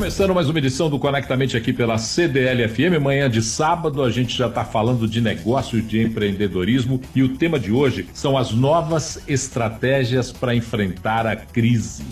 Começando mais uma edição do Conectamente aqui pela CDL FM. Manhã de sábado, a gente já está falando de negócio de empreendedorismo e o tema de hoje são as novas estratégias para enfrentar a crise.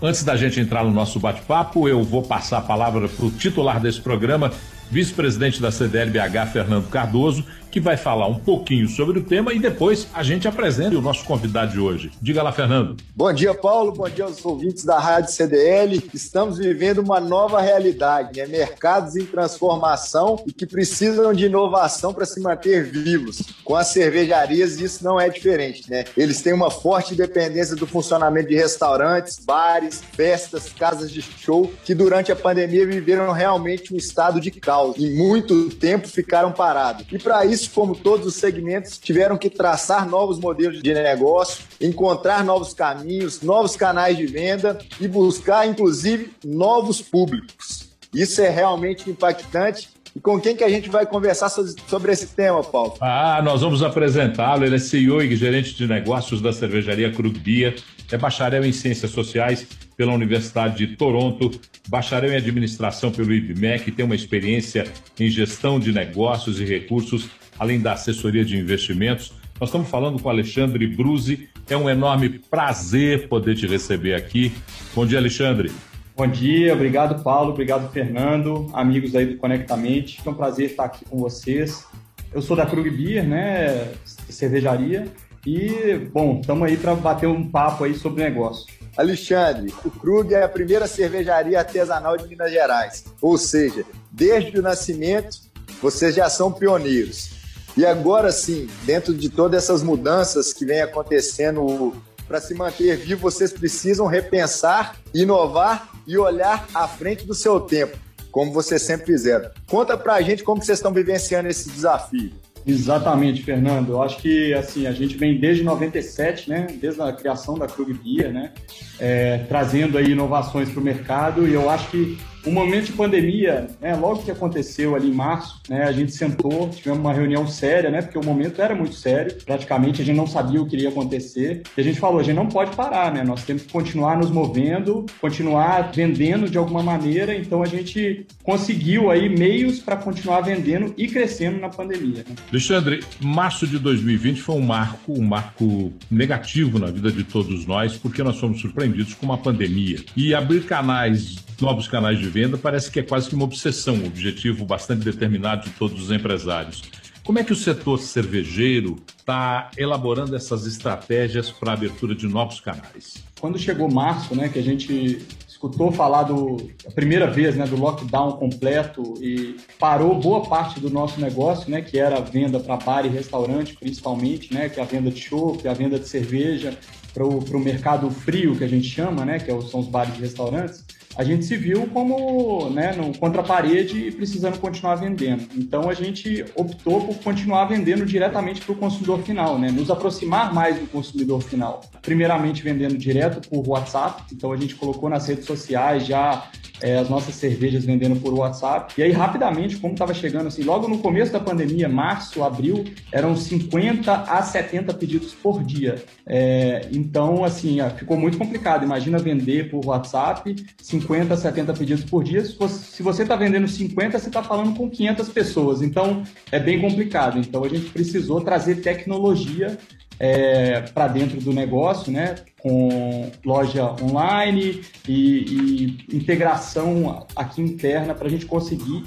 Antes da gente entrar no nosso bate-papo, eu vou passar a palavra para o titular desse programa, vice-presidente da CDLBH, Fernando Cardoso, que vai falar um pouquinho sobre o tema e depois a gente apresenta o nosso convidado de hoje. Diga lá, Fernando. Bom dia, Paulo. Bom dia aos ouvintes da Rádio CDL. Estamos vivendo uma nova realidade, né? Mercados em transformação e que precisam de inovação para se manter vivos. Com as cervejarias, isso não é diferente, né? Eles têm uma forte dependência do funcionamento de restaurantes, bares, festas, casas de show, que durante a pandemia viveram realmente um estado de caos e muito tempo ficaram parados. E para isso, como todos os segmentos, tiveram que traçar novos modelos de negócio, encontrar novos caminhos, novos canais de venda e buscar, inclusive, novos públicos. Isso é realmente impactante e com quem que a gente vai conversar sobre esse tema, Paulo? Ah, nós vamos apresentá-lo. Ele é CEO e gerente de negócios da cervejaria Krug Beer. É bacharel em Ciências Sociais pela Universidade de Toronto, bacharel em Administração pelo IBMEC, tem uma experiência em gestão de negócios e recursos além da assessoria de investimentos. Nós estamos falando com Alexandre Bruzi. É um enorme prazer poder te receber aqui. Bom dia, Alexandre. Bom dia, obrigado, Paulo, obrigado, Fernando, amigos aí do Conectamente. É um prazer estar aqui com vocês. Eu sou da Krug Beer, né, cervejaria, e, bom, estamos aí para bater um papo aí sobre negócio. Alexandre, o Krug é a primeira cervejaria artesanal de Minas Gerais, ou seja, desde o nascimento, vocês já são pioneiros. E agora sim, dentro de todas essas mudanças que vem acontecendo para se manter vivo, vocês precisam repensar, inovar e olhar à frente do seu tempo, como vocês sempre fizeram. Conta para a gente como vocês estão vivenciando esse desafio. Exatamente, Fernando. Eu acho que assim a gente vem desde 97, né, desde a criação da Krug Beer, né, é, trazendo aí inovações para o mercado. E eu acho que o momento de pandemia, né, logo que aconteceu ali em março, né, a gente sentou, tivemos uma reunião séria, né, porque o momento era muito sério, praticamente a gente não sabia o que iria acontecer, e a gente falou, a gente não pode parar, né, nós temos que continuar nos movendo, continuar vendendo de alguma maneira, então a gente conseguiu aí meios para continuar vendendo e crescendo na pandemia. Né? Alexandre, março de 2020 foi um marco, um marco negativo na vida de todos nós, porque nós fomos surpreendidos com uma pandemia. E abrir canais novos canais de venda parece que é quase que uma obsessão, um objetivo bastante determinado de todos os empresários. Como é que o setor cervejeiro está elaborando essas estratégias para a abertura de novos canais? Quando chegou março, né, que a gente escutou falar do a primeira vez, né, do lockdown completo e parou boa parte do nosso negócio, né, que era a venda para bar e restaurante, principalmente, né, que é a venda de chopp, a venda de cerveja para o mercado frio que a gente chama, né, que é são os bares e restaurantes a gente se viu como né, no, contra a parede e precisando continuar vendendo. Então a gente optou por continuar vendendo diretamente para o consumidor final, né? nos aproximar mais do consumidor final. Primeiramente vendendo direto por WhatsApp, então a gente colocou nas redes sociais já é, as nossas cervejas vendendo por WhatsApp. E aí, rapidamente, como estava chegando, assim, logo no começo da pandemia, março, abril, eram 50 a 70 pedidos por dia. É, então, assim, ficou muito complicado. Imagina vender por WhatsApp 50 a 70 pedidos por dia. Se você está vendendo 50, você está falando com 500 pessoas. Então, é bem complicado. Então, a gente precisou trazer tecnologia é, para dentro do negócio, né? com loja online e, e integração aqui interna para a gente conseguir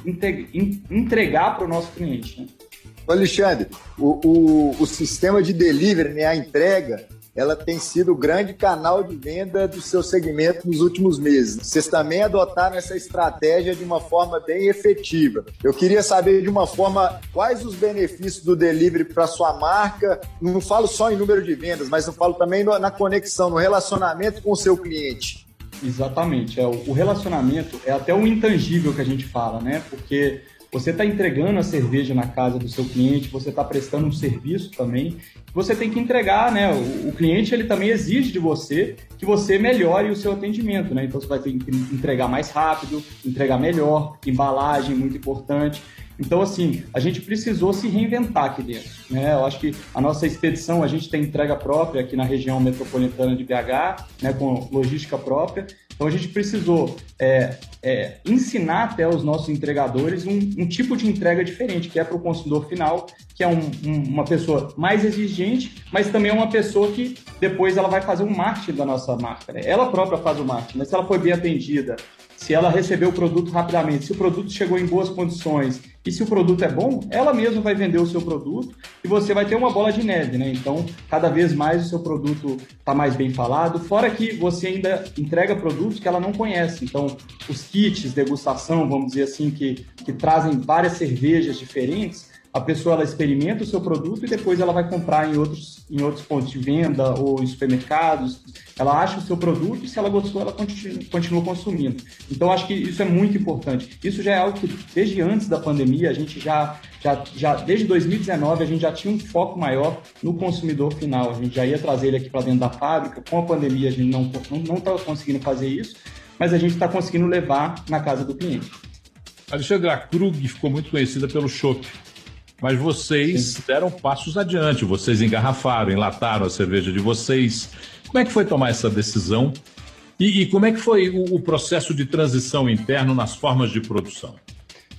entregar para o nosso cliente. Né? Alexandre, o, o, o sistema de delivery, né, a entrega, ela tem sido o grande canal de venda do seu segmento nos últimos meses. Vocês também adotaram essa estratégia de uma forma bem efetiva. Eu queria saber de uma forma quais os benefícios do delivery para sua marca. Não falo só em número de vendas, mas eu falo também na conexão, no relacionamento com o seu cliente. Exatamente. É, o relacionamento é até um intangível que a gente fala, né? Porque você está entregando a cerveja na casa do seu cliente, você está prestando um serviço também. Você tem que entregar, né? O, o, cliente ele também exige de você que você melhore o seu atendimento, né? Então você vai ter que entregar mais rápido, entregar melhor, embalagem muito importante. Então, assim, a gente precisou se reinventar aqui dentro. Né? Eu acho que a nossa expedição, a gente tem entrega própria aqui na região metropolitana de BH, né, com logística própria. Então a gente precisou é, é, ensinar até os nossos entregadores um, um, tipo de entrega diferente, que é para o consumidor final, que é um, um, uma pessoa mais exigente, mas também é uma pessoa que depois ela vai fazer um marketing da nossa marca. Né? Ela própria faz o marketing, mas se ela foi bem atendida, se ela recebeu o produto rapidamente, se o produto chegou em boas condições e se o produto é bom, ela mesma vai vender o seu produto e você vai ter uma bola de neve, né? Então, cada vez mais o seu produto está mais bem falado, fora que você ainda entrega produtos que ela não conhece. Então, os kits degustação, vamos dizer assim, que, que trazem várias cervejas diferentes, a pessoa ela experimenta o seu produto e depois ela vai comprar em outros, em outros pontos de venda ou em supermercados. Ela acha o seu produto e se ela gostou, ela continua, continua consumindo. Então, acho que isso é muito importante. Isso já é algo que, desde antes da pandemia, a gente já, já, já desde 2019, a gente já tinha um foco maior no consumidor final. A gente já ia trazer ele aqui para dentro da fábrica. Com a pandemia, a gente não estava não, não conseguindo fazer isso, mas a gente está conseguindo levar na casa do cliente. Alexandra Krug ficou muito conhecida pelo chopp. Mas vocês deram passos adiante, vocês engarrafaram, enlataram a cerveja de vocês. Como é que foi tomar essa decisão? E, e como é que foi o, o, processo de transição interno nas formas de produção?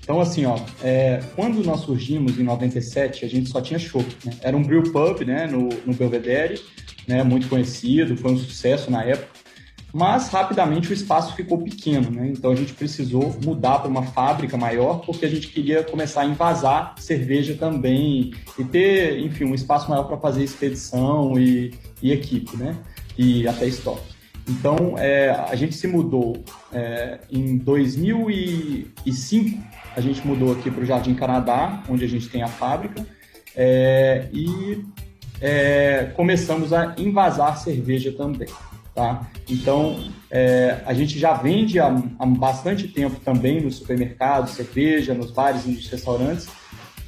Então, assim, ó, é, quando nós surgimos em 97, a gente só tinha chopp. Né? Era um brew pub né, no, no Belvedere, né, muito conhecido, foi um sucesso na época mas rapidamente o espaço ficou pequeno, né? Então a gente precisou mudar para uma fábrica maior porque a gente queria começar a invasar cerveja também e ter, enfim, um espaço maior para fazer expedição e, e, equipe, né? E até estoque. Então é, a gente se mudou é, em 2005, a gente mudou aqui para o Jardim Canadá, onde a gente tem a fábrica, é, e é, começamos a invasar cerveja também. Tá? Então, é, a gente já vende há, há, bastante tempo também no supermercado, cerveja, nos bares e nos restaurantes,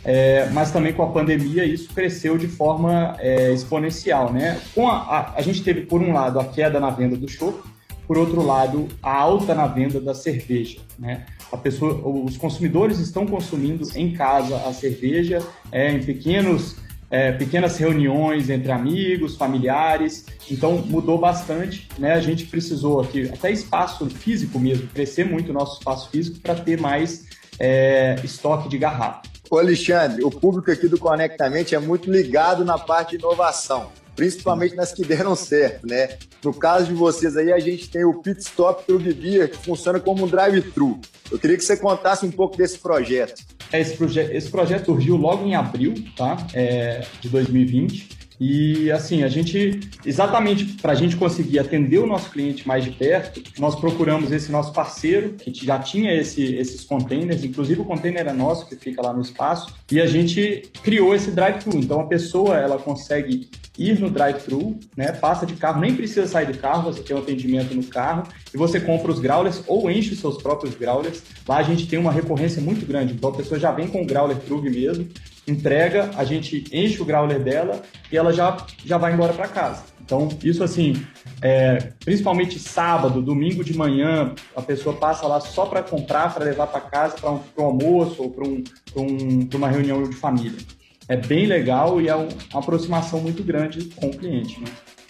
é, mas também com a pandemia isso cresceu de forma é, exponencial. Né? Com a, a, a, gente teve, por um lado, a queda na venda do chopp, por outro lado, a alta na venda da cerveja. Né? A pessoa, os consumidores estão consumindo em casa a cerveja é, em pequenos é, pequenas reuniões entre amigos, familiares. Então mudou bastante, né? A gente precisou aqui até espaço físico mesmo, crescer muito o nosso espaço físico para ter mais é, estoque de garrafa. Ô Alexandre, o público aqui do Conectamente é muito ligado na parte de inovação, principalmente nas que deram certo, né? No caso de vocês aí, a gente tem o Pit Stop True Beer, que funciona como um drive-thru. Eu queria que você contasse um pouco desse projeto. Esse, proje esse projeto surgiu logo em abril tá? É, de 2020. E assim, a gente, exatamente para a gente conseguir atender o nosso cliente mais de perto, nós procuramos esse nosso parceiro, que já tinha esse, esses containers, inclusive o container é nosso, que fica lá no espaço, e a gente criou esse drive-thru. Então a pessoa ela consegue ir no drive-thru, né, passa de carro, nem precisa sair do carro, você tem um atendimento no carro, e você compra os growlers ou enche os seus próprios growlers. Lá a gente tem uma recorrência muito grande, então a pessoa já vem com o growler trug mesmo, entrega, a gente enche o growler dela e ela já, já vai embora para casa. Então, isso assim, é, principalmente sábado, domingo de manhã, a pessoa passa lá só para comprar, para levar para casa, para um, um, almoço ou para um, um, uma reunião de família. É bem legal e é uma aproximação muito grande com o cliente. Né?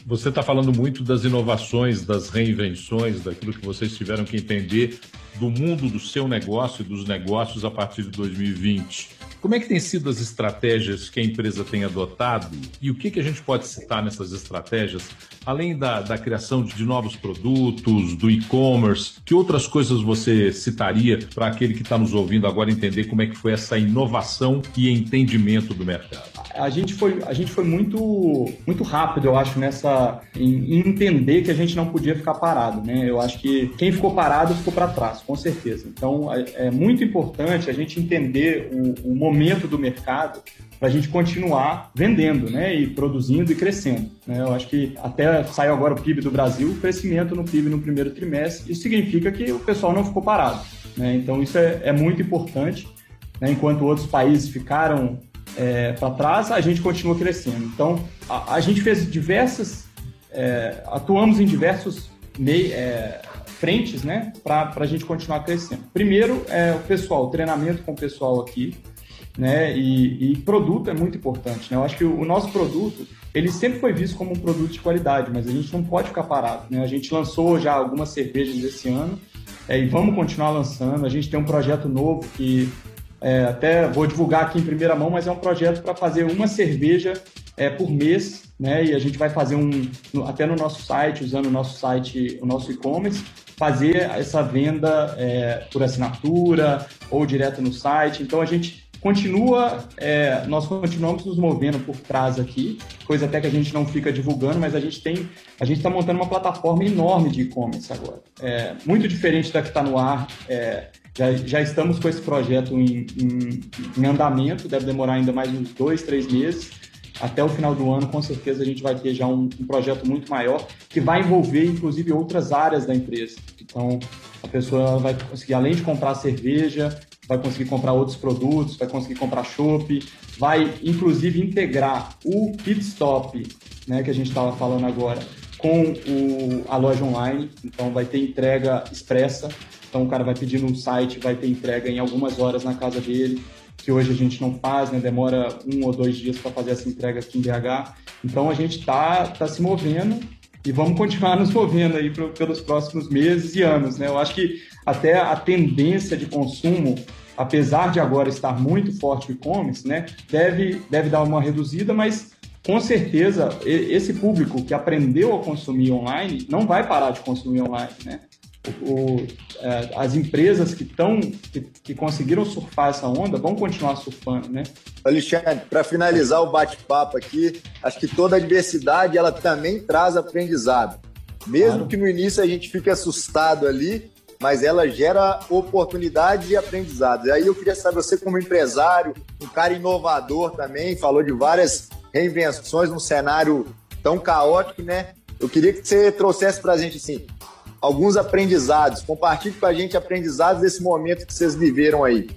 Você está falando muito das inovações, das reinvenções, daquilo que vocês tiveram que entender do mundo do seu negócio e dos negócios a partir de 2020. Como é que têm sido as estratégias que a empresa tem adotado e o que, que a gente pode citar nessas estratégias, além da, da criação de novos produtos, do e-commerce, que outras coisas você citaria para aquele que está nos ouvindo agora entender como é que foi essa inovação e entendimento do mercado? A gente foi, a gente foi muito, muito rápido, eu acho, nessa em, entender que a gente não podia ficar parado, né? Eu acho que quem ficou parado ficou para trás, com certeza. Então é, é muito importante a gente entender o, o momento do mercado para a gente continuar vendendo, né, e produzindo e crescendo. Né? Eu acho que até saiu agora o PIB do Brasil, crescimento no PIB no primeiro trimestre, isso significa que o pessoal não ficou parado. Né? Então isso é, é muito importante. Né? Enquanto outros países ficaram é, para trás, a gente continua crescendo. Então a, a gente fez diversas, é, atuamos em diversos mei, é, frentes, né, para a gente continuar crescendo. Primeiro é o pessoal, o treinamento com o pessoal aqui, né? E, e, produto é muito importante, né? Eu acho que o, o, nosso produto, ele sempre foi visto como um produto de qualidade, mas a gente não pode ficar parado, né? A gente lançou já algumas cervejas esse ano é, e vamos continuar lançando. A gente tem um projeto novo que é, até vou divulgar aqui em primeira mão, mas é um projeto para fazer uma cerveja é, por mês, né? E a gente vai fazer um, até no nosso site, usando o nosso site, o nosso e-commerce, fazer essa venda é, por assinatura ou direto no site. Então a gente continua, é, nós continuamos nos movendo por trás aqui, coisa até que a gente não fica divulgando, mas a gente tem, a gente está montando uma plataforma enorme de e-commerce agora, é, muito diferente da que está no ar. É, já, já, estamos com esse projeto em, em, em, andamento, deve demorar ainda mais uns dois, três meses. Até o final do ano, com certeza, a gente vai ter já um, um projeto muito maior que vai envolver, inclusive, outras áreas da empresa. Então, a pessoa vai conseguir, além de comprar cerveja, vai conseguir comprar outros produtos, vai conseguir comprar chopp, vai inclusive integrar o pit stop, né, que a gente estava falando agora, com o, a loja online. Então vai ter entrega expressa. Então o cara vai pedir no site, vai ter entrega em algumas horas na casa dele, que hoje a gente não faz, né? Demora um ou dois dias para fazer essa entrega aqui em BH. Então a gente está tá se movendo e vamos continuar nos movendo aí pro, pelos próximos meses e anos, né? Eu acho que até a tendência de consumo apesar de agora estar muito forte o e-commerce, né, deve, deve dar uma reduzida, mas com certeza esse público que aprendeu a consumir online não vai parar de consumir online, né? O, é, as empresas que estão que, que, conseguiram surfar essa onda vão continuar surfando, né? Alexandre, para finalizar o bate-papo aqui, acho que toda adversidade ela também traz aprendizado. Mesmo claro. que no início a gente fique assustado ali, mas ela gera oportunidades e aprendizados. E aí eu queria saber, você como empresário, um cara inovador também, falou de várias reinvenções num cenário tão caótico, né? Eu queria que você trouxesse para a gente, assim, alguns aprendizados. Compartilhe com a gente aprendizados desse momento que vocês viveram aí.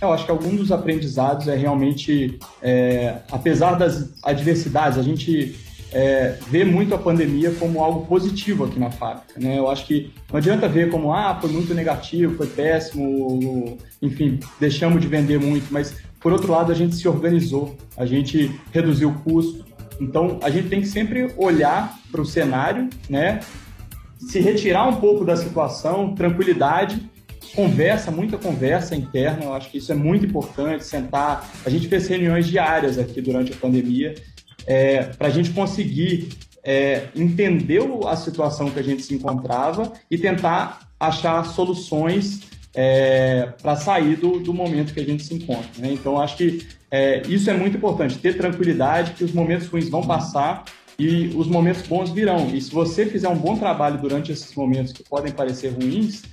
Eu acho que algum dos aprendizados é realmente, é, apesar das adversidades, a gente é, vê muito a pandemia como algo positivo aqui na fábrica. Né? Eu acho que não adianta ver como, ah, foi muito negativo, foi péssimo, enfim, deixamos de vender muito, mas por outro lado a gente se organizou, a gente reduziu o custo. Então a gente tem que sempre olhar para o cenário, né? Se retirar um pouco da situação, tranquilidade conversa, muita conversa interna, eu acho que isso é muito importante, sentar. A gente fez reuniões diárias aqui durante a pandemia é, para a gente conseguir é, entender a situação que a gente se encontrava e tentar achar soluções é, para sair do, do, momento que a gente se encontra. Né? Então, acho que é, isso é muito importante, ter tranquilidade que os momentos ruins vão passar e os momentos bons virão. E se você fizer um bom trabalho durante esses momentos que podem parecer ruins,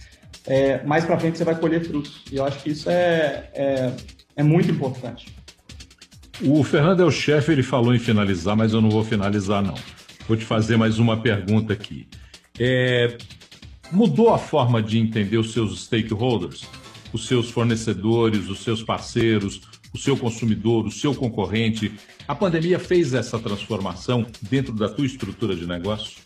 é, mais para frente você vai colher frutos. E eu acho que isso é, é, é muito importante. O Fernando é o chefe, ele falou em finalizar, mas eu não vou finalizar, não. Vou te fazer mais uma pergunta aqui. É, mudou a forma de entender os seus stakeholders? Os seus fornecedores, os seus parceiros, o seu consumidor, o seu concorrente? A pandemia fez essa transformação dentro da tua estrutura de negócio?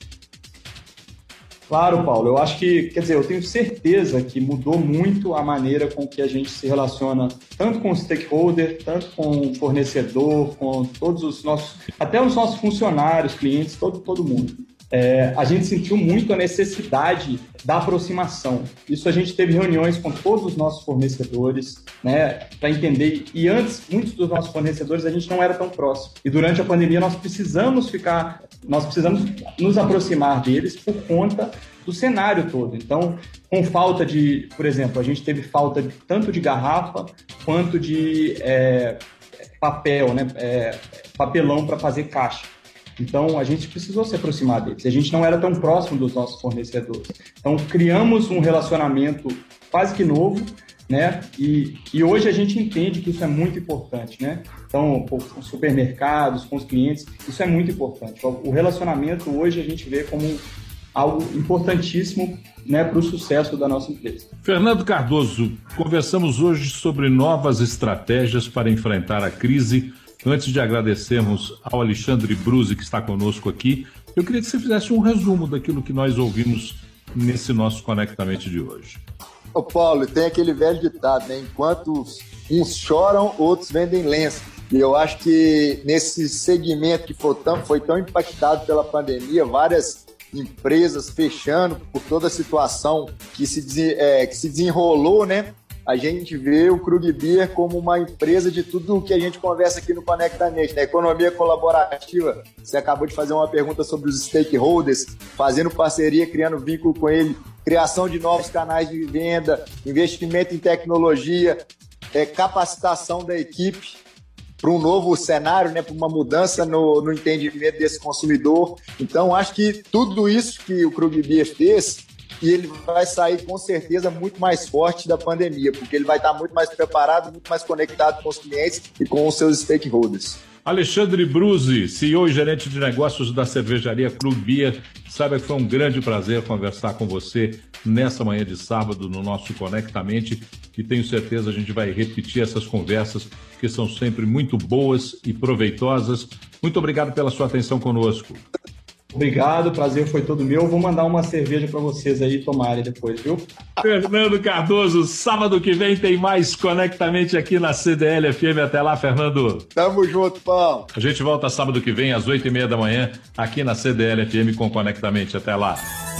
Claro, Paulo. Eu acho que, quer dizer, eu tenho certeza que mudou muito a maneira com que a gente se relaciona, tanto com o stakeholder, tanto com o fornecedor, com todos os nossos, até os nossos funcionários, clientes, todo, todo mundo é, a gente sentiu muito a necessidade da aproximação. Isso a gente teve reuniões com todos os nossos fornecedores, né, para entender. E antes, muitos dos nossos fornecedores a gente não era tão próximo. E durante a pandemia nós precisamos ficar, nós precisamos nos aproximar deles por conta do cenário todo. Então, com falta de, por exemplo, a gente teve falta de, tanto de garrafa quanto de é, papel, né, é, papelão para fazer caixa. Então, a gente precisou se aproximar deles. A gente não era tão próximo dos nossos fornecedores. Então, criamos um relacionamento quase que novo, né? E, e hoje a gente entende que isso é muito importante, né? Então, com os supermercados, com os clientes, isso é muito importante. O relacionamento hoje a gente vê como algo importantíssimo né, para o sucesso da nossa empresa. Fernando Cardoso, conversamos hoje sobre novas estratégias para enfrentar a crise Antes de agradecermos ao Alexandre Bruzi, que está conosco aqui, eu queria que você fizesse um resumo daquilo que nós ouvimos nesse nosso Conectamente de hoje. Ô Paulo, tem aquele velho ditado, né? Enquanto uns choram, outros vendem lenço. E eu acho que nesse segmento que foi tão, foi tão impactado pela pandemia, várias empresas fechando por toda a situação que se, é, que se desenrolou, né? A gente vê o Krug Beer como uma empresa de tudo o que a gente conversa aqui no Conectamente, né? Economia colaborativa. Você acabou de fazer uma pergunta sobre os stakeholders, fazendo parceria, criando vínculo com ele, criação de novos canais de venda, investimento em tecnologia, é, capacitação da equipe para um novo cenário, né, para uma mudança no, no, entendimento desse consumidor. Então, acho que tudo isso que o Krug Beer fez, e ele vai sair com certeza muito mais forte da pandemia, porque ele vai estar muito mais preparado, muito mais conectado com os clientes e com os seus stakeholders. Alexandre Bruzi, CEO e gerente de negócios da cervejaria Clube Beer. Saiba que foi um grande prazer conversar com você nessa manhã de sábado no nosso Conectamente e tenho certeza a gente vai repetir essas conversas que são sempre muito boas e proveitosas. Muito obrigado pela sua atenção conosco. Obrigado, o prazer foi todo meu. Vou mandar uma cerveja para vocês aí tomarem depois, viu? Fernando Cardoso, sábado que vem tem mais Conectamente aqui na CDL FM. Até lá, Fernando. Tamo junto, pão. A gente volta sábado que vem às oito e meia da manhã aqui na CDL FM com Conectamente. Até lá.